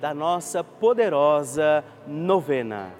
da nossa poderosa novena.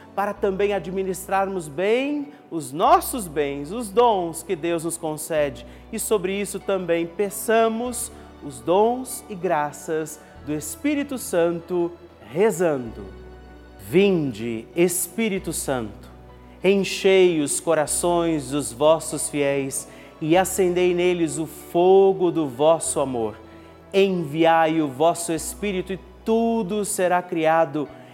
para também administrarmos bem os nossos bens, os dons que Deus nos concede. E sobre isso também peçamos os dons e graças do Espírito Santo, rezando. Vinde, Espírito Santo, enchei os corações dos vossos fiéis e acendei neles o fogo do vosso amor. Enviai o vosso Espírito e tudo será criado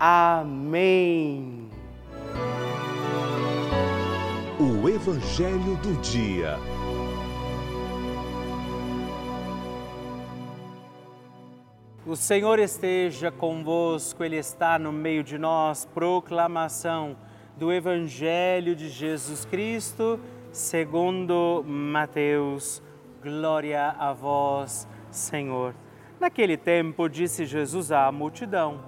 Amém. O Evangelho do Dia. O Senhor esteja convosco, Ele está no meio de nós. Proclamação do Evangelho de Jesus Cristo segundo Mateus. Glória a vós, Senhor. Naquele tempo disse Jesus à multidão: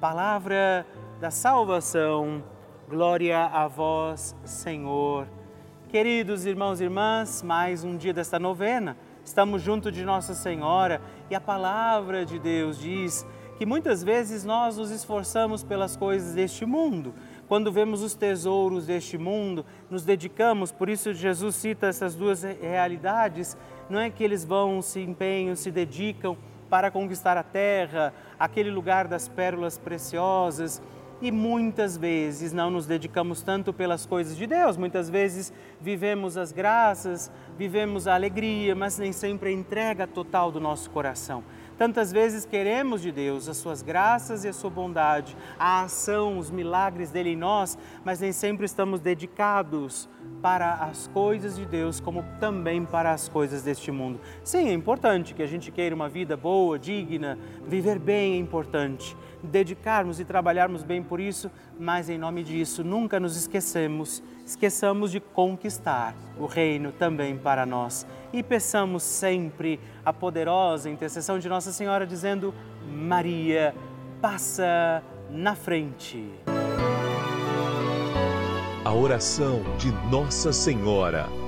Palavra da salvação, Glória a vós, Senhor. Queridos irmãos e irmãs, mais um dia desta novena. Estamos junto de Nossa Senhora e a palavra de Deus diz que muitas vezes nós nos esforçamos pelas coisas deste mundo. Quando vemos os tesouros deste mundo, nos dedicamos, por isso Jesus cita essas duas realidades, não é que eles vão, se empenham, se dedicam para conquistar a terra, aquele lugar das pérolas preciosas, e muitas vezes não nos dedicamos tanto pelas coisas de Deus. Muitas vezes vivemos as graças, vivemos a alegria, mas nem sempre a entrega total do nosso coração. Tantas vezes queremos de Deus as suas graças e a sua bondade, a ação, os milagres dele em nós, mas nem sempre estamos dedicados para as coisas de Deus, como também para as coisas deste mundo. Sim, é importante que a gente queira uma vida boa, digna, viver bem é importante. Dedicarmos e trabalharmos bem por isso, mas em nome disso nunca nos esquecemos, esqueçamos de conquistar o reino também para nós. E peçamos sempre a poderosa intercessão de Nossa Senhora dizendo: Maria, passa na frente. A oração de Nossa Senhora.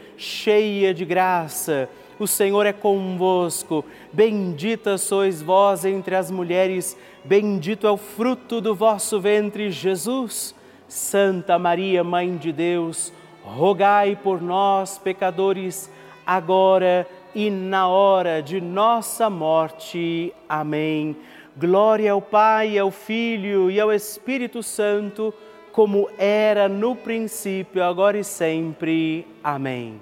cheia de graça o Senhor é convosco. Bendita sois vós entre as mulheres, bendito é o fruto do vosso ventre, Jesus. Santa Maria, Mãe de Deus, rogai por nós, pecadores, agora e na hora de nossa morte. Amém. Glória ao Pai, ao Filho e ao Espírito Santo, como era no princípio, agora e sempre. Amém.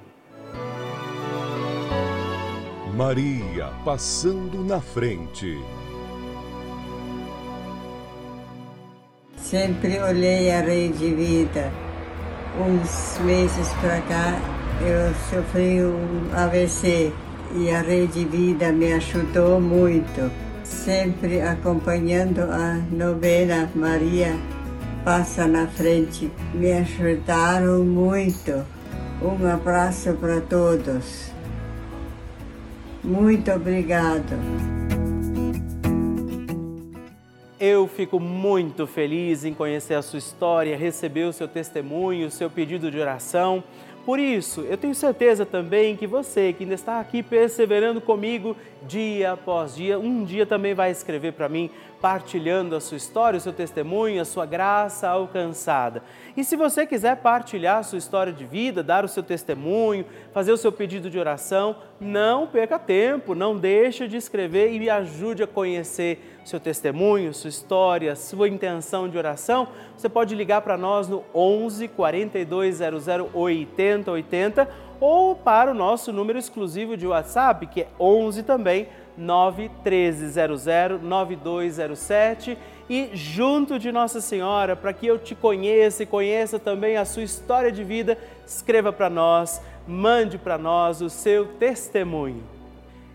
Maria passando na frente. Sempre olhei a Rede Vida. Uns meses para cá eu sofri um AVC e a Rede Vida me ajudou muito. Sempre acompanhando a novena Maria Passa na Frente. Me ajudaram muito. Um abraço para todos. Muito obrigado. Eu fico muito feliz em conhecer a sua história, receber o seu testemunho, o seu pedido de oração. Por isso, eu tenho certeza também que você que ainda está aqui perseverando comigo dia após dia, um dia também vai escrever para mim partilhando a sua história, o seu testemunho, a sua graça alcançada. E se você quiser partilhar a sua história de vida, dar o seu testemunho, fazer o seu pedido de oração, não perca tempo, não deixe de escrever e me ajude a conhecer seu testemunho, sua história, sua intenção de oração. Você pode ligar para nós no 11 4200 80 80 ou para o nosso número exclusivo de WhatsApp, que é 11 também 91300 9207 e junto de Nossa Senhora, para que eu te conheça e conheça também a sua história de vida, escreva para nós, mande para nós o seu testemunho.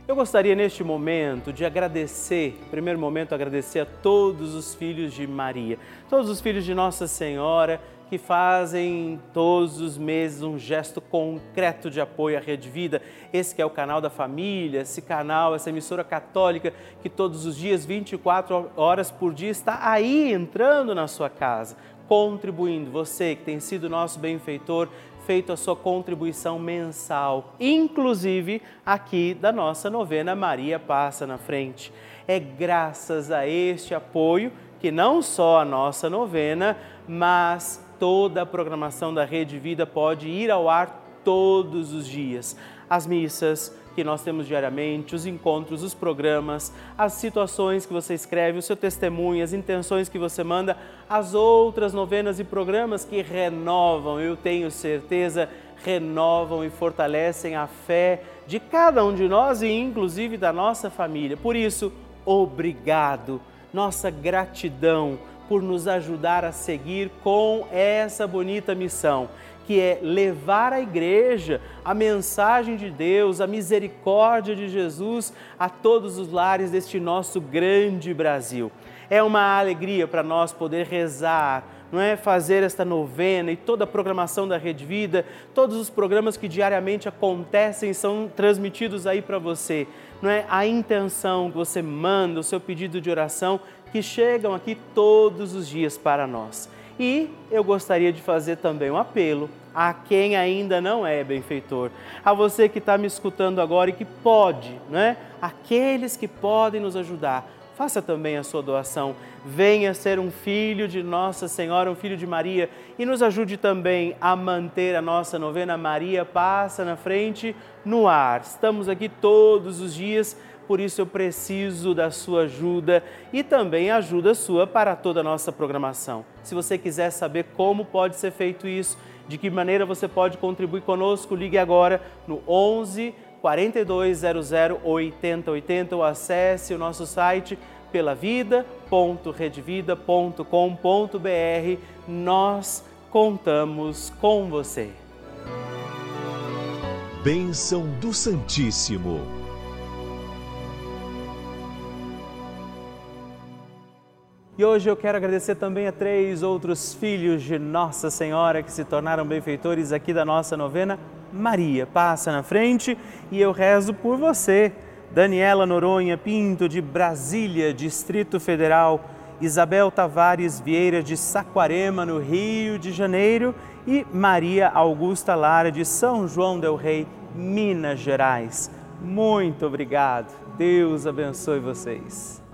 Eu gostaria neste momento de agradecer, primeiro momento agradecer a todos os filhos de Maria, todos os filhos de Nossa Senhora que fazem todos os meses um gesto concreto de apoio à Rede Vida. Esse é o canal da família, esse canal, essa emissora católica que todos os dias, 24 horas por dia, está aí entrando na sua casa, contribuindo. Você que tem sido nosso benfeitor, feito a sua contribuição mensal, inclusive aqui da nossa novena Maria Passa na Frente. É graças a este apoio que não só a nossa novena, mas toda a programação da Rede Vida pode ir ao ar todos os dias. As missas que nós temos diariamente, os encontros, os programas, as situações que você escreve, o seu testemunho, as intenções que você manda, as outras novenas e programas que renovam, eu tenho certeza, renovam e fortalecem a fé de cada um de nós e inclusive da nossa família. Por isso, obrigado, nossa gratidão por nos ajudar a seguir com essa bonita missão, que é levar à igreja a mensagem de Deus, a misericórdia de Jesus a todos os lares deste nosso grande Brasil. É uma alegria para nós poder rezar, não é fazer esta novena e toda a programação da Rede Vida, todos os programas que diariamente acontecem são transmitidos aí para você. Não é a intenção que você manda, o seu pedido de oração que chegam aqui todos os dias para nós. E eu gostaria de fazer também um apelo a quem ainda não é benfeitor, a você que está me escutando agora e que pode, né? Aqueles que podem nos ajudar, faça também a sua doação. Venha ser um filho de Nossa Senhora, um filho de Maria e nos ajude também a manter a nossa novena Maria Passa na Frente no ar. Estamos aqui todos os dias por isso eu preciso da sua ajuda e também ajuda sua para toda a nossa programação. Se você quiser saber como pode ser feito isso, de que maneira você pode contribuir conosco, ligue agora no 11 4200 8080 ou acesse o nosso site pelavida.redvida.com.br. Nós contamos com você. Bênção do Santíssimo. E hoje eu quero agradecer também a três outros filhos de Nossa Senhora que se tornaram benfeitores aqui da nossa novena. Maria, passa na frente e eu rezo por você. Daniela Noronha Pinto, de Brasília, Distrito Federal. Isabel Tavares Vieira, de Saquarema, no Rio de Janeiro. E Maria Augusta Lara, de São João Del Rei, Minas Gerais. Muito obrigado. Deus abençoe vocês.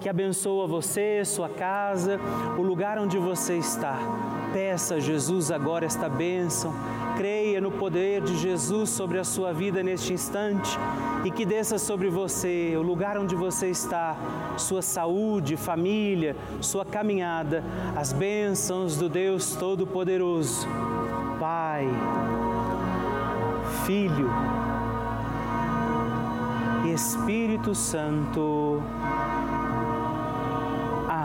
que abençoa você, sua casa, o lugar onde você está. Peça a Jesus agora esta bênção. Creia no poder de Jesus sobre a sua vida neste instante e que desça sobre você, o lugar onde você está, sua saúde, família, sua caminhada, as bênçãos do Deus Todo-Poderoso. Pai, Filho, Espírito Santo.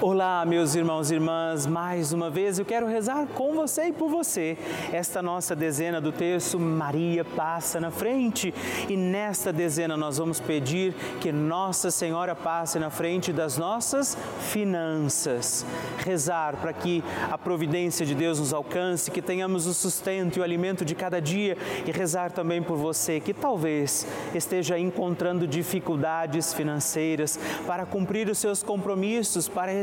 Olá, meus irmãos e irmãs, mais uma vez eu quero rezar com você e por você. Esta nossa dezena do terço Maria passa na frente e nesta dezena nós vamos pedir que Nossa Senhora passe na frente das nossas finanças. Rezar para que a providência de Deus nos alcance, que tenhamos o sustento e o alimento de cada dia e rezar também por você que talvez esteja encontrando dificuldades financeiras para cumprir os seus compromissos, para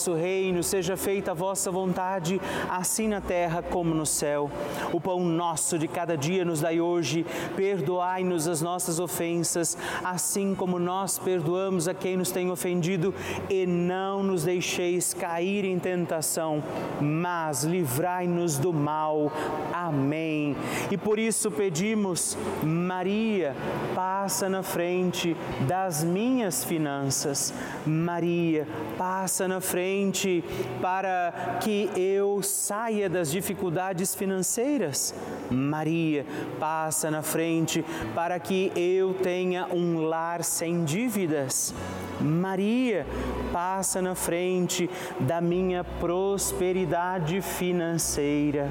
vosso reino, seja feita a vossa vontade, assim na terra como no céu. O pão nosso de cada dia nos dai hoje, perdoai-nos as nossas ofensas, assim como nós perdoamos a quem nos tem ofendido, e não nos deixeis cair em tentação, mas livrai-nos do mal. Amém. E por isso pedimos, Maria, passa na frente das minhas finanças. Maria, passa na frente para que eu saia das dificuldades financeiras. Maria, passa na frente para que eu tenha um lar sem dívidas. Maria, passa na frente da minha prosperidade financeira.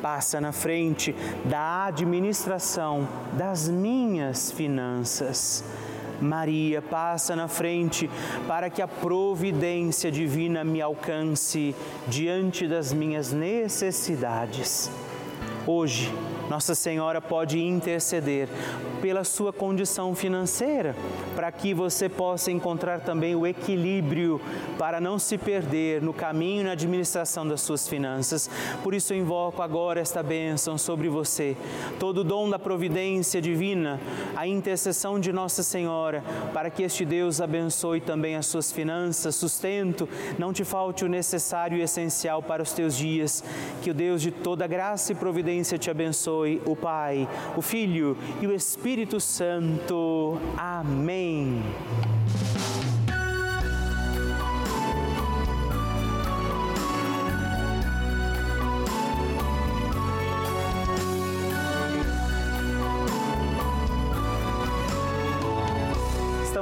passa na frente da administração das minhas finanças. Maria passa na frente para que a providência divina me alcance diante das minhas necessidades. Hoje, Nossa Senhora pode interceder pela sua condição financeira, para que você possa encontrar também o equilíbrio para não se perder no caminho e na administração das suas finanças. Por isso eu invoco agora esta bênção sobre você, todo o dom da providência divina, a intercessão de Nossa Senhora, para que este Deus abençoe também as suas finanças, sustento, não te falte o necessário e essencial para os teus dias. Que o Deus de toda graça e providência te abençoe, o Pai, o Filho e o Espírito Santo. Amém.